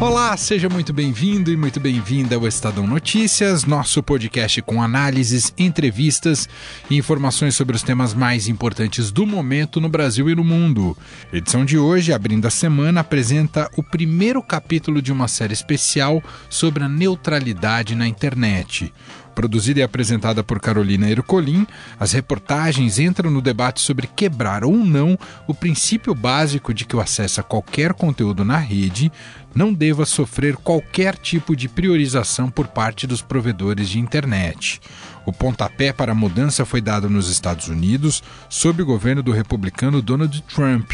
Olá, seja muito bem-vindo e muito bem-vinda ao Estadão Notícias, nosso podcast com análises, entrevistas e informações sobre os temas mais importantes do momento no Brasil e no mundo. A edição de hoje, abrindo a semana, apresenta o primeiro capítulo de uma série especial sobre a neutralidade na internet. Produzida e apresentada por Carolina Ercolim, as reportagens entram no debate sobre quebrar ou não o princípio básico de que o acesso a qualquer conteúdo na rede não deva sofrer qualquer tipo de priorização por parte dos provedores de internet. O pontapé para a mudança foi dado nos Estados Unidos sob o governo do republicano Donald Trump.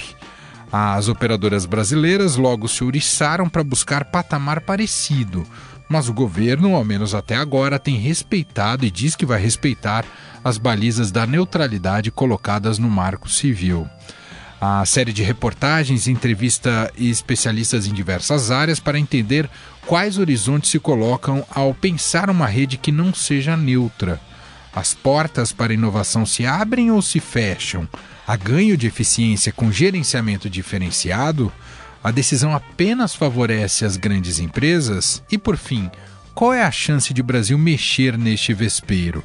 As operadoras brasileiras logo se ouriçaram para buscar patamar parecido, mas o governo, ao menos até agora, tem respeitado e diz que vai respeitar as balizas da neutralidade colocadas no Marco Civil. A série de reportagens entrevista especialistas em diversas áreas para entender quais horizontes se colocam ao pensar uma rede que não seja neutra. As portas para inovação se abrem ou se fecham? Há ganho de eficiência com gerenciamento diferenciado? A decisão apenas favorece as grandes empresas? E por fim, qual é a chance de Brasil mexer neste vespeiro?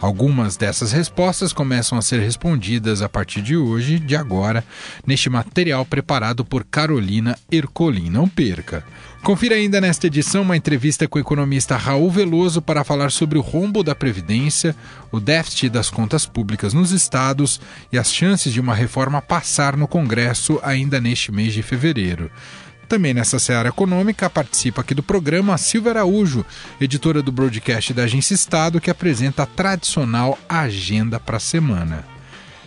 Algumas dessas respostas começam a ser respondidas a partir de hoje, de agora, neste material preparado por Carolina Ercolim. Não perca! Confira ainda nesta edição uma entrevista com o economista Raul Veloso para falar sobre o rombo da Previdência, o déficit das contas públicas nos estados e as chances de uma reforma passar no Congresso ainda neste mês de fevereiro. Também nessa seara econômica participa aqui do programa a Silvia Araújo, editora do broadcast da Agência Estado, que apresenta a tradicional agenda para a semana.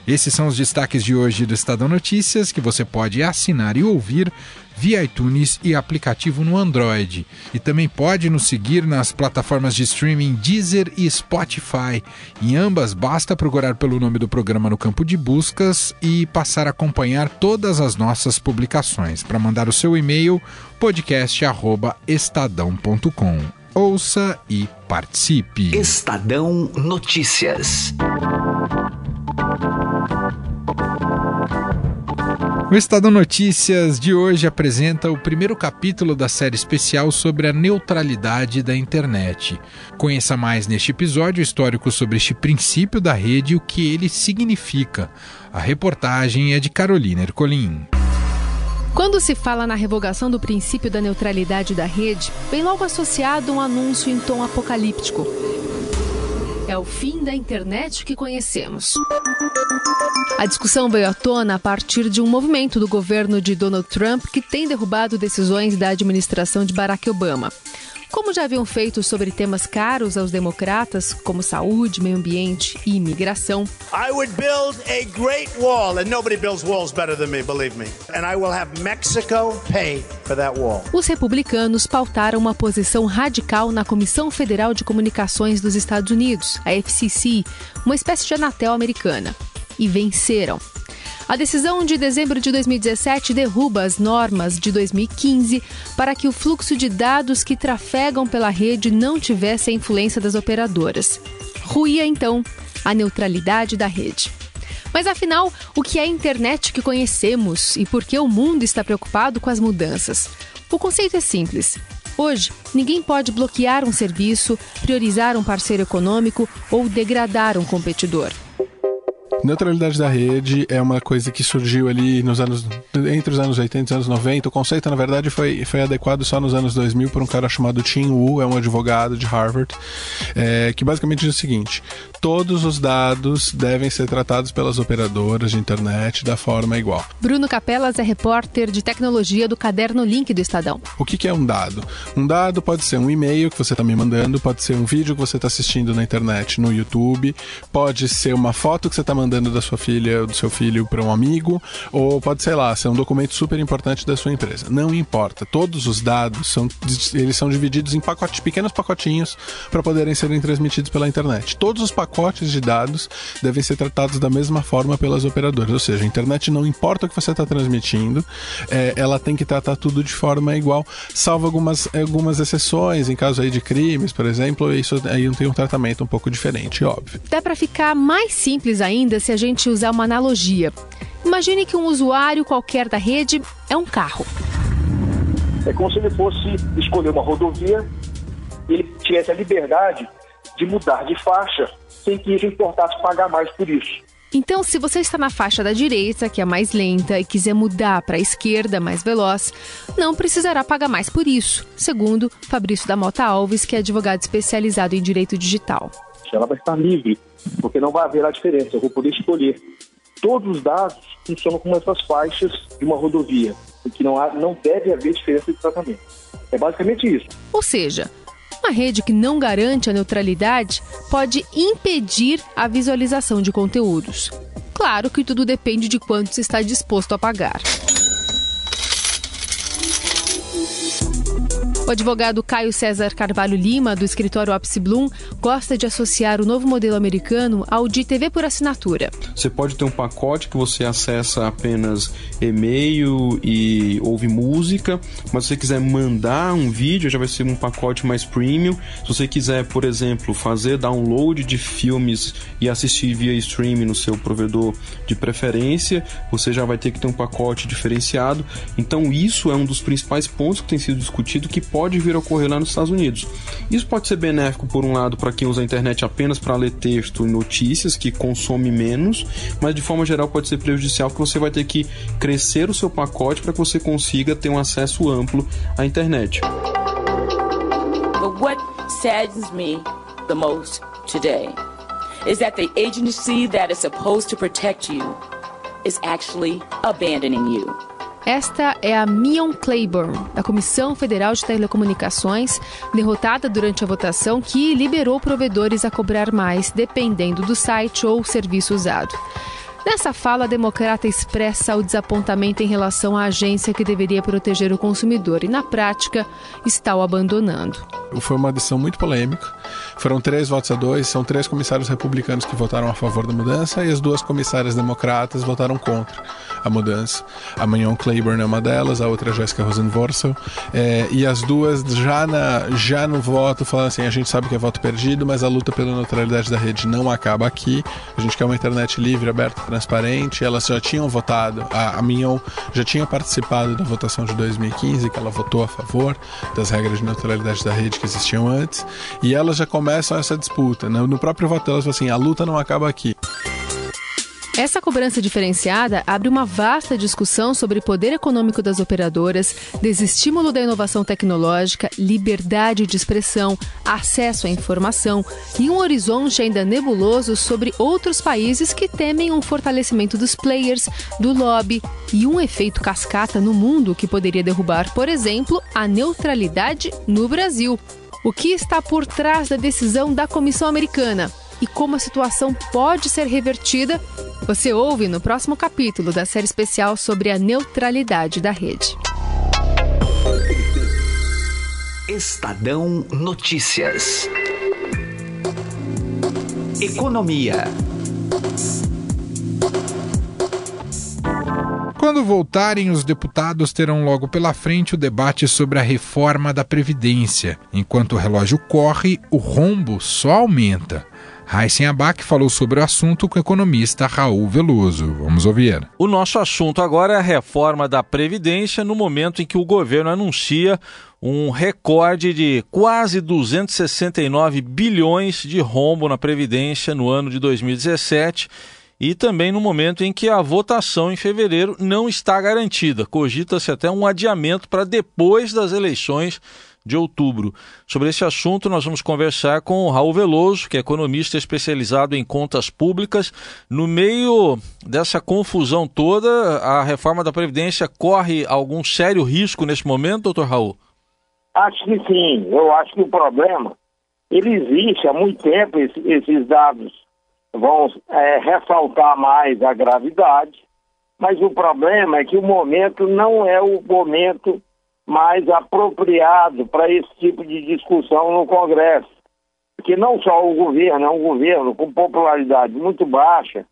Esses são os destaques de hoje do Estadão Notícias, que você pode assinar e ouvir via iTunes e aplicativo no Android. E também pode nos seguir nas plataformas de streaming Deezer e Spotify. Em ambas, basta procurar pelo nome do programa no campo de buscas e passar a acompanhar todas as nossas publicações. Para mandar o seu e-mail, podcast@estadão.com. Ouça e participe. Estadão Notícias. O Estadão Notícias de hoje apresenta o primeiro capítulo da série especial sobre a neutralidade da internet. Conheça mais neste episódio histórico sobre este princípio da rede e o que ele significa. A reportagem é de Carolina Ercolim. Quando se fala na revogação do princípio da neutralidade da rede, vem logo associado um anúncio em tom apocalíptico. É o fim da internet que conhecemos. A discussão veio à tona a partir de um movimento do governo de Donald Trump que tem derrubado decisões da administração de Barack Obama. Como já haviam feito sobre temas caros aos democratas, como saúde, meio ambiente e imigração. I would build a great wall and nobody builds walls better than me, believe me. And I will have Mexico pay for that wall. Os republicanos pautaram uma posição radical na Comissão Federal de Comunicações dos Estados Unidos, a FCC, uma espécie de Anatel americana, e venceram. A decisão de dezembro de 2017 derruba as normas de 2015 para que o fluxo de dados que trafegam pela rede não tivesse a influência das operadoras. Ruía, então, a neutralidade da rede. Mas afinal, o que é a internet que conhecemos e por que o mundo está preocupado com as mudanças? O conceito é simples. Hoje, ninguém pode bloquear um serviço, priorizar um parceiro econômico ou degradar um competidor. Neutralidade da rede é uma coisa que surgiu ali nos anos entre os anos 80 e os anos 90. O conceito, na verdade, foi, foi adequado só nos anos 2000 por um cara chamado Tim Wu, é um advogado de Harvard, é, que basicamente diz o seguinte: todos os dados devem ser tratados pelas operadoras de internet da forma igual. Bruno Capelas é repórter de tecnologia do Caderno Link do Estadão. O que, que é um dado? Um dado pode ser um e-mail que você está me mandando, pode ser um vídeo que você está assistindo na internet, no YouTube, pode ser uma foto que você está mandando mandando da sua filha ou do seu filho para um amigo, ou pode, sei lá, ser um documento super importante da sua empresa. Não importa. Todos os dados são, eles são divididos em pacotes, pequenos pacotinhos para poderem serem transmitidos pela internet. Todos os pacotes de dados devem ser tratados da mesma forma pelas operadoras. Ou seja, a internet não importa o que você está transmitindo, é, ela tem que tratar tudo de forma igual, salvo algumas, algumas exceções, em caso aí de crimes, por exemplo, isso aí tem um tratamento um pouco diferente, óbvio. Dá para ficar mais simples ainda se a gente usar uma analogia. Imagine que um usuário qualquer da rede é um carro. É como se ele fosse escolher uma rodovia e ele tivesse a liberdade de mudar de faixa sem que isso importasse pagar mais por isso. Então, se você está na faixa da direita, que é mais lenta, e quiser mudar para a esquerda, mais veloz, não precisará pagar mais por isso, segundo Fabrício da Mota Alves, que é advogado especializado em direito digital. Ela vai estar livre, porque não vai haver a diferença. Eu vou poder escolher. Todos os dados funcionam como essas faixas de uma rodovia, que não, há, não deve haver diferença de tratamento. É basicamente isso. Ou seja, uma rede que não garante a neutralidade pode impedir a visualização de conteúdos. Claro que tudo depende de quanto se está disposto a pagar. O advogado Caio César Carvalho Lima, do escritório Opsi Bloom, gosta de associar o novo modelo americano ao de TV por assinatura. Você pode ter um pacote que você acessa apenas e-mail e ouve música, mas se você quiser mandar um vídeo, já vai ser um pacote mais premium. Se você quiser, por exemplo, fazer download de filmes e assistir via streaming no seu provedor de preferência, você já vai ter que ter um pacote diferenciado. Então, isso é um dos principais pontos que tem sido discutido que pode vir a ocorrer lá nos Estados Unidos. Isso pode ser benéfico, por um lado, para quem usa a internet apenas para ler texto e notícias, que consome menos, mas de forma geral pode ser prejudicial, porque você vai ter que crescer o seu pacote para que você consiga ter um acesso amplo à internet. What saddens me the most today is that the agency that is supposed to protect you is actually abandoning you. Esta é a Mion Claiborne, da Comissão Federal de Telecomunicações, derrotada durante a votação que liberou provedores a cobrar mais, dependendo do site ou serviço usado. Nessa fala, a democrata expressa o desapontamento em relação à agência que deveria proteger o consumidor e, na prática, está o abandonando. Foi uma decisão muito polêmica. Foram três votos a dois, são três comissários republicanos que votaram a favor da mudança e as duas comissárias democratas votaram contra a mudança. A Manon Claiborne é uma delas, a outra é Jessica Rosenworcel. É, e as duas já, na, já no voto falando assim: a gente sabe que é voto perdido, mas a luta pela neutralidade da rede não acaba aqui. A gente quer uma internet livre, aberta, transparente. Elas já tinham votado, a, a já tinha participado da votação de 2015, que ela votou a favor das regras de neutralidade da rede que existiam antes. E elas já começam essa disputa. Né? No próprio voto, elas assim: a luta não acaba aqui. Essa cobrança diferenciada abre uma vasta discussão sobre poder econômico das operadoras, desestímulo da inovação tecnológica, liberdade de expressão, acesso à informação e um horizonte ainda nebuloso sobre outros países que temem um fortalecimento dos players, do lobby e um efeito cascata no mundo que poderia derrubar, por exemplo, a neutralidade no Brasil. O que está por trás da decisão da Comissão Americana? e como a situação pode ser revertida, você ouve no próximo capítulo da série especial sobre a neutralidade da rede. Estadão Notícias. Economia. Quando voltarem, os deputados terão logo pela frente o debate sobre a reforma da Previdência. Enquanto o relógio corre, o rombo só aumenta. Raíssen Abac falou sobre o assunto com o economista Raul Veloso. Vamos ouvir. O nosso assunto agora é a reforma da Previdência, no momento em que o governo anuncia um recorde de quase 269 bilhões de rombo na Previdência no ano de 2017 e também no momento em que a votação em fevereiro não está garantida. Cogita-se até um adiamento para depois das eleições de outubro. Sobre esse assunto, nós vamos conversar com o Raul Veloso, que é economista especializado em contas públicas. No meio dessa confusão toda, a reforma da Previdência corre algum sério risco nesse momento, doutor Raul? Acho que sim. Eu acho que o problema, ele existe há muito tempo, esses dados vão é, ressaltar mais a gravidade, mas o problema é que o momento não é o momento mais apropriado para esse tipo de discussão no Congresso. Porque não só o governo, é um governo com popularidade muito baixa,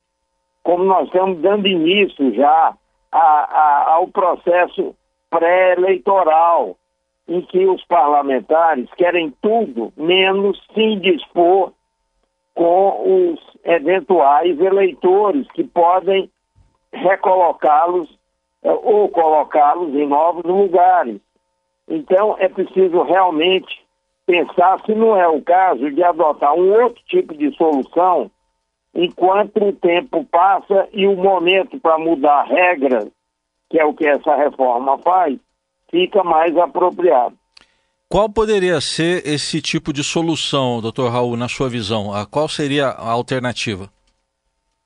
como nós estamos dando início já a, a, ao processo pré-eleitoral, em que os parlamentares querem tudo menos se indispor eventuais eleitores que podem recolocá-los eh, ou colocá-los em novos lugares. Então, é preciso realmente pensar se não é o caso de adotar um outro tipo de solução enquanto o tempo passa e o momento para mudar regras, que é o que essa reforma faz, fica mais apropriado. Qual poderia ser esse tipo de solução, doutor Raul, na sua visão? Qual seria a alternativa?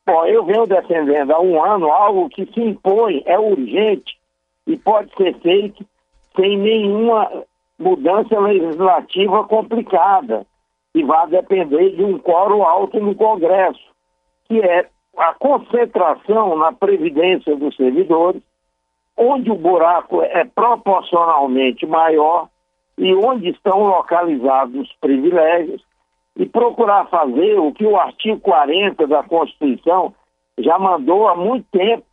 Bom, eu venho defendendo há um ano algo que se impõe, é urgente e pode ser feito sem nenhuma mudança legislativa complicada e vai depender de um quórum alto no Congresso, que é a concentração na previdência dos servidores, onde o buraco é proporcionalmente maior e onde estão localizados os privilégios e procurar fazer o que o artigo 40 da Constituição já mandou há muito tempo,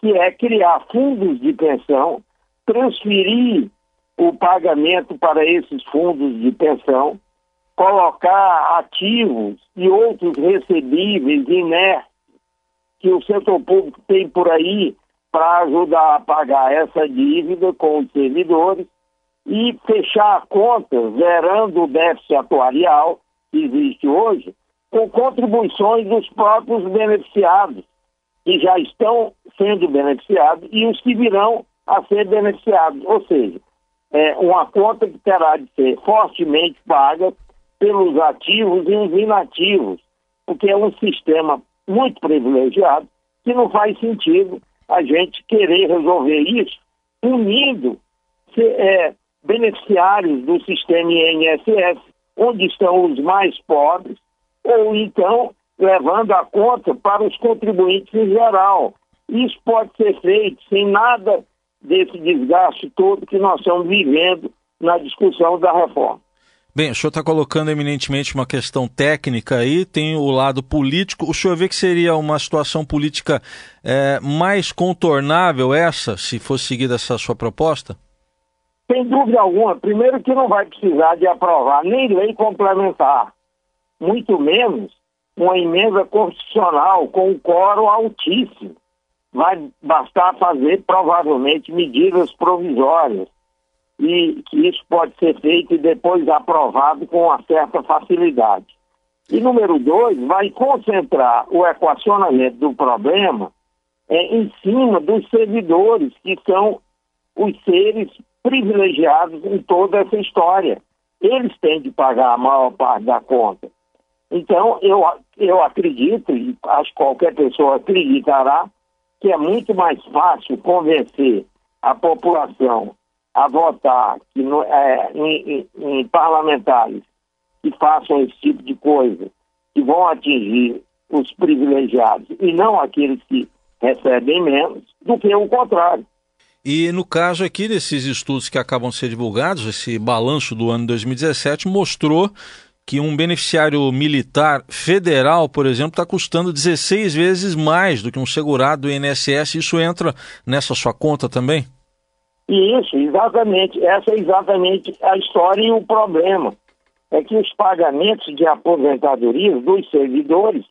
que é criar fundos de pensão, transferir o pagamento para esses fundos de pensão, colocar ativos e outros recebíveis inertes que o setor público tem por aí para ajudar a pagar essa dívida com os servidores e fechar a conta, zerando o déficit atuarial que existe hoje, com contribuições dos próprios beneficiados, que já estão sendo beneficiados, e os que virão a ser beneficiados. Ou seja, é uma conta que terá de ser fortemente paga pelos ativos e os inativos, porque é um sistema muito privilegiado que não faz sentido a gente querer resolver isso unindo é, beneficiários do sistema INSS, onde estão os mais pobres, ou então levando a conta para os contribuintes em geral. Isso pode ser feito sem nada desse desgaste todo que nós estamos vivendo na discussão da reforma. Bem, o senhor está colocando eminentemente uma questão técnica aí, tem o lado político. O senhor vê que seria uma situação política é, mais contornável essa, se fosse seguida essa sua proposta? Sem dúvida alguma. Primeiro que não vai precisar de aprovar nem lei complementar, muito menos uma emenda constitucional com um quórum altíssimo. Vai bastar fazer, provavelmente, medidas provisórias. E que isso pode ser feito e depois aprovado com uma certa facilidade. E número dois, vai concentrar o equacionamento do problema é, em cima dos servidores, que são os seres privilegiados em toda essa história. Eles têm de pagar a maior parte da conta. Então, eu, eu acredito, e acho que qualquer pessoa acreditará, que é muito mais fácil convencer a população a votar que no, é, em, em, em parlamentares que façam esse tipo de coisa, que vão atingir os privilegiados e não aqueles que recebem menos, do que o contrário. E no caso aqui desses estudos que acabam de ser divulgados, esse balanço do ano 2017 mostrou que um beneficiário militar federal, por exemplo, está custando 16 vezes mais do que um segurado do INSS. Isso entra nessa sua conta também? Isso, exatamente. Essa é exatamente a história e o problema. É que os pagamentos de aposentadoria dos servidores,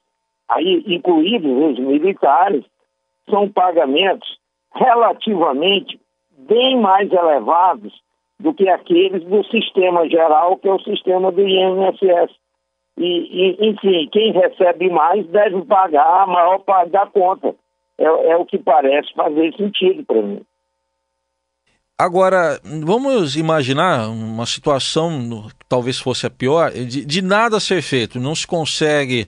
aí incluídos os militares, são pagamentos relativamente bem mais elevados do que aqueles do sistema geral, que é o sistema do INSS. E, e, enfim, quem recebe mais deve pagar a maior parte da conta. É, é o que parece fazer sentido para mim. Agora, vamos imaginar uma situação, talvez fosse a pior, de, de nada ser feito, não se consegue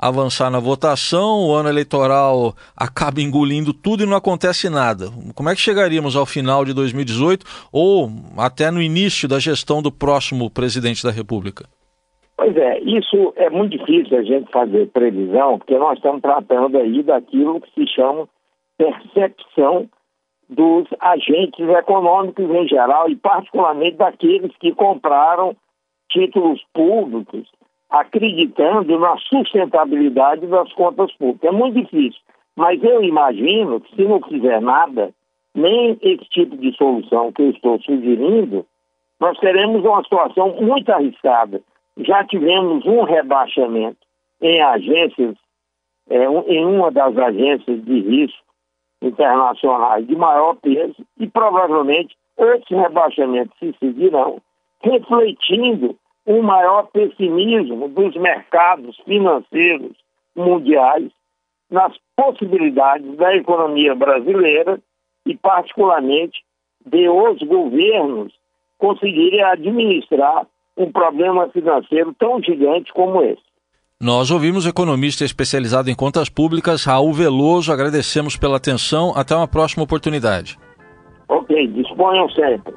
avançar na votação, o ano eleitoral acaba engolindo tudo e não acontece nada. Como é que chegaríamos ao final de 2018 ou até no início da gestão do próximo presidente da República? Pois é, isso é muito difícil a gente fazer previsão, porque nós estamos tratando aí daquilo que se chama percepção dos agentes econômicos em geral e particularmente daqueles que compraram títulos públicos acreditando na sustentabilidade das contas públicas. É muito difícil, mas eu imagino que se não fizer nada, nem esse tipo de solução que eu estou sugerindo, nós teremos uma situação muito arriscada já tivemos um rebaixamento em agências, é, em uma das agências de risco internacionais de maior peso e provavelmente outros rebaixamentos se seguirão, refletindo um maior pessimismo dos mercados financeiros mundiais nas possibilidades da economia brasileira e, particularmente, de os governos conseguirem administrar um problema financeiro tão gigante como esse. Nós ouvimos o economista especializado em contas públicas, Raul Veloso. Agradecemos pela atenção. Até uma próxima oportunidade. Ok, disponham sempre.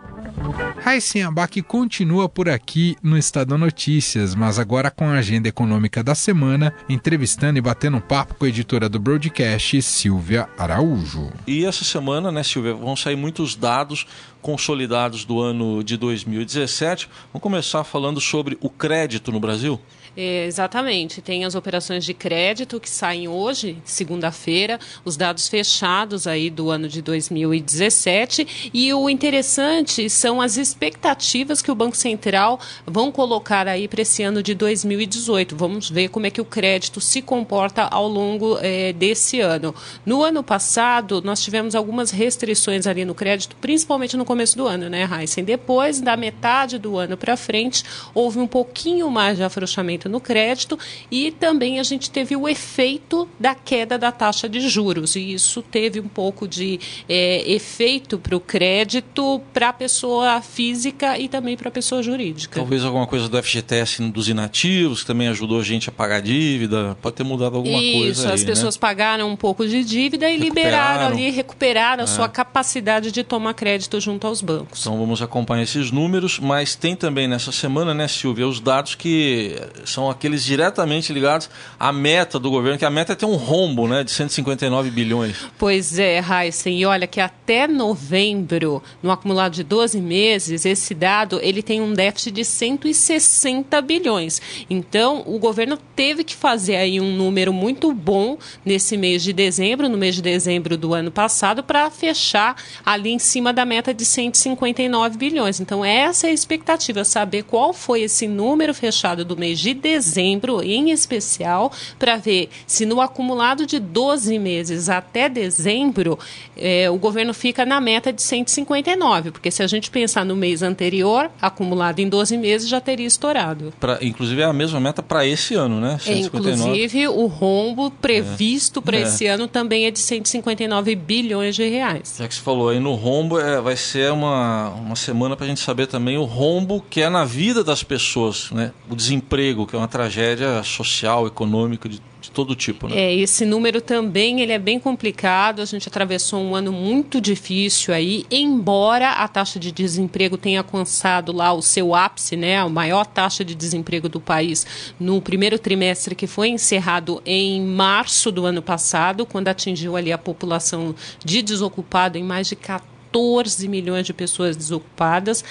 Raíssen Abac continua por aqui no Estadão Notícias, mas agora com a agenda econômica da semana, entrevistando e batendo um papo com a editora do broadcast, Silvia Araújo. E essa semana, né, Silvia, vão sair muitos dados consolidados do ano de 2017. Vamos começar falando sobre o crédito no Brasil? É, exatamente. Tem as operações de crédito que saem hoje, segunda-feira, os dados fechados aí do ano de 2017. E o interessante são as expectativas que o Banco Central vão colocar aí para esse ano de 2018. Vamos ver como é que o crédito se comporta ao longo é, desse ano. No ano passado, nós tivemos algumas restrições ali no crédito, principalmente no começo do ano, né, Heisen? Depois, da metade do ano para frente, houve um pouquinho mais de afrouxamento no crédito e também a gente teve o efeito da queda da taxa de juros e isso teve um pouco de é, efeito para o crédito para a pessoa física e também para a pessoa jurídica. Talvez alguma coisa do FGTS dos inativos que também ajudou a gente a pagar dívida, pode ter mudado alguma isso, coisa. Isso, as né? pessoas né? pagaram um pouco de dívida e liberaram ali, recuperaram a sua é. capacidade de tomar crédito junto aos bancos. Então vamos acompanhar esses números, mas tem também nessa semana, né, Silvia, os dados que são aqueles diretamente ligados à meta do governo, que a meta é ter um rombo né, de 159 bilhões. Pois é, Heisen, e olha que até novembro, no acumulado de 12 meses, esse dado ele tem um déficit de 160 bilhões. Então, o governo teve que fazer aí um número muito bom nesse mês de dezembro, no mês de dezembro do ano passado, para fechar ali em cima da meta de 159 bilhões. Então, essa é a expectativa, saber qual foi esse número fechado do mês de dezembro, em especial, para ver se no acumulado de 12 meses até dezembro, eh, o governo fica na meta de 159, porque se a gente pensar no mês anterior, acumulado em 12 meses, já teria estourado. Pra, inclusive é a mesma meta para esse ano, né? 159. inclusive, o rombo previsto é. para é. esse ano também é de 159 bilhões de reais. Já que você falou aí no rombo, é, vai ser uma, uma semana para a gente saber também o rombo que é na vida das pessoas, né? O desemprego, que é uma tragédia social, econômica, de, de todo tipo. Né? É, esse número também ele é bem complicado. A gente atravessou um ano muito difícil aí, embora a taxa de desemprego tenha alcançado lá o seu ápice, né, a maior taxa de desemprego do país no primeiro trimestre que foi encerrado em março do ano passado, quando atingiu ali a população de desocupado em mais de 14 14 milhões de pessoas desocupadas.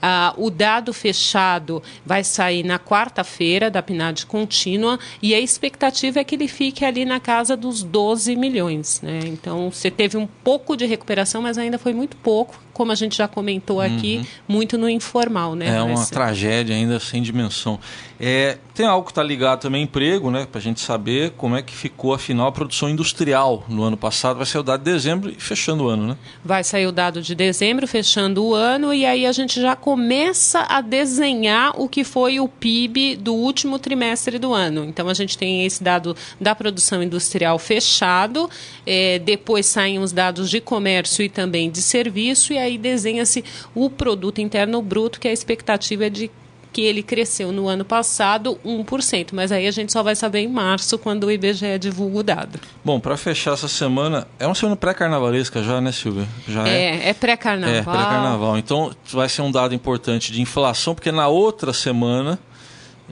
Ah, o dado fechado vai sair na quarta-feira da PNAD contínua e a expectativa é que ele fique ali na casa dos 12 milhões. Né? Então, você teve um pouco de recuperação, mas ainda foi muito pouco, como a gente já comentou aqui, uhum. muito no informal. Né, é uma tragédia ainda sem dimensão. É, tem algo que está ligado também ao emprego, né, para a gente saber como é que ficou, afinal, a produção industrial no ano passado. Vai sair o dado de dezembro e fechando o ano, né? Vai sair o dado de dezembro, fechando o ano, e aí a gente já começa a desenhar o que foi o PIB do último trimestre do ano. Então a gente tem esse dado da produção industrial fechado, é, depois saem os dados de comércio e também de serviço, e aí desenha-se o produto interno bruto, que a expectativa é de que ele cresceu no ano passado 1%, mas aí a gente só vai saber em março, quando o IBGE divulga o dado. Bom, para fechar essa semana, é uma semana pré-carnavalesca já, né, Silvia? Já é, é, é pré-carnaval. É, pré-carnaval. Então vai ser um dado importante de inflação, porque na outra semana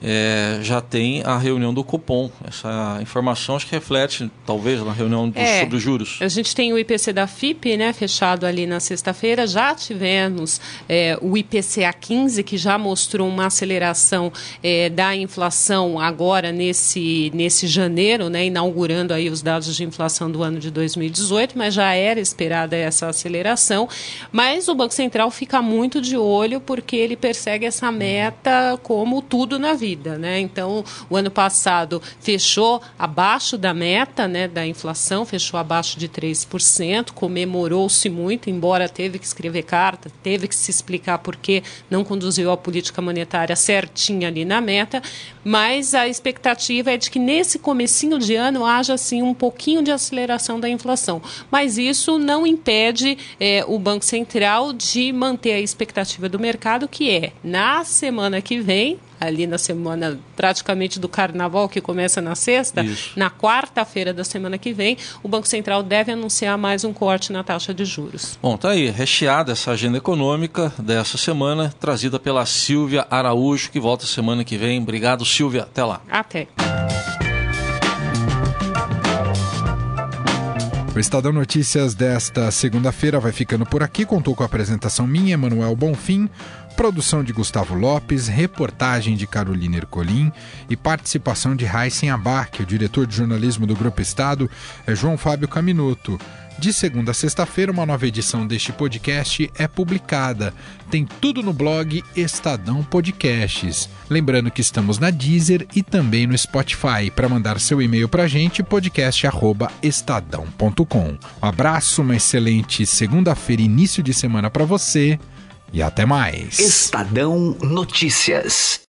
é, já tem a reunião do cupom. Essa informação acho que reflete, talvez, na reunião do, É, sobre os juros. A gente tem o IPC da FIP, né, fechado ali na sexta-feira. Já tivemos é, o IPCA 15, que já mostrou uma aceleração é, da inflação agora nesse, nesse janeiro, né, inaugurando aí os dados de inflação do ano de 2018, mas já era esperada essa aceleração. Mas o Banco Central fica muito de olho porque ele persegue essa meta como tudo na vida, né? Então, o ano passado fechou abaixo da meta, né, da inflação, fechou abaixo de 3%, comemorou-se muito, embora teve que escrever carta, teve que se explicar por que não conduziu a política monetária certinha ali na meta, mas a expectativa é de que nesse comecinho de ano haja assim um pouquinho de aceleração da inflação. Mas isso não impede eh, o Banco Central de manter a expectativa do mercado, que é na semana que vem, ali na semana praticamente do carnaval, que começa na sexta, Isso. na quarta-feira da semana que vem, o Banco Central deve anunciar mais um corte na taxa de juros. Bom, tá aí, recheada essa agenda econômica dessa semana, trazida pela Silvia Araújo, que volta semana que vem. Obrigado, Silvia. Até lá. Até. O Estadão Notícias desta segunda-feira vai ficando por aqui. Contou com a apresentação minha, Emanuel Bonfim, produção de Gustavo Lopes, reportagem de Carolina Ercolim e participação de Heisen Abac. O diretor de jornalismo do Grupo Estado é João Fábio Caminuto. De segunda a sexta-feira, uma nova edição deste podcast é publicada. Tem tudo no blog Estadão Podcasts. Lembrando que estamos na Deezer e também no Spotify. Para mandar seu e-mail para a gente, podcast@estadão.com. Um abraço, uma excelente segunda-feira, início de semana para você e até mais. Estadão Notícias.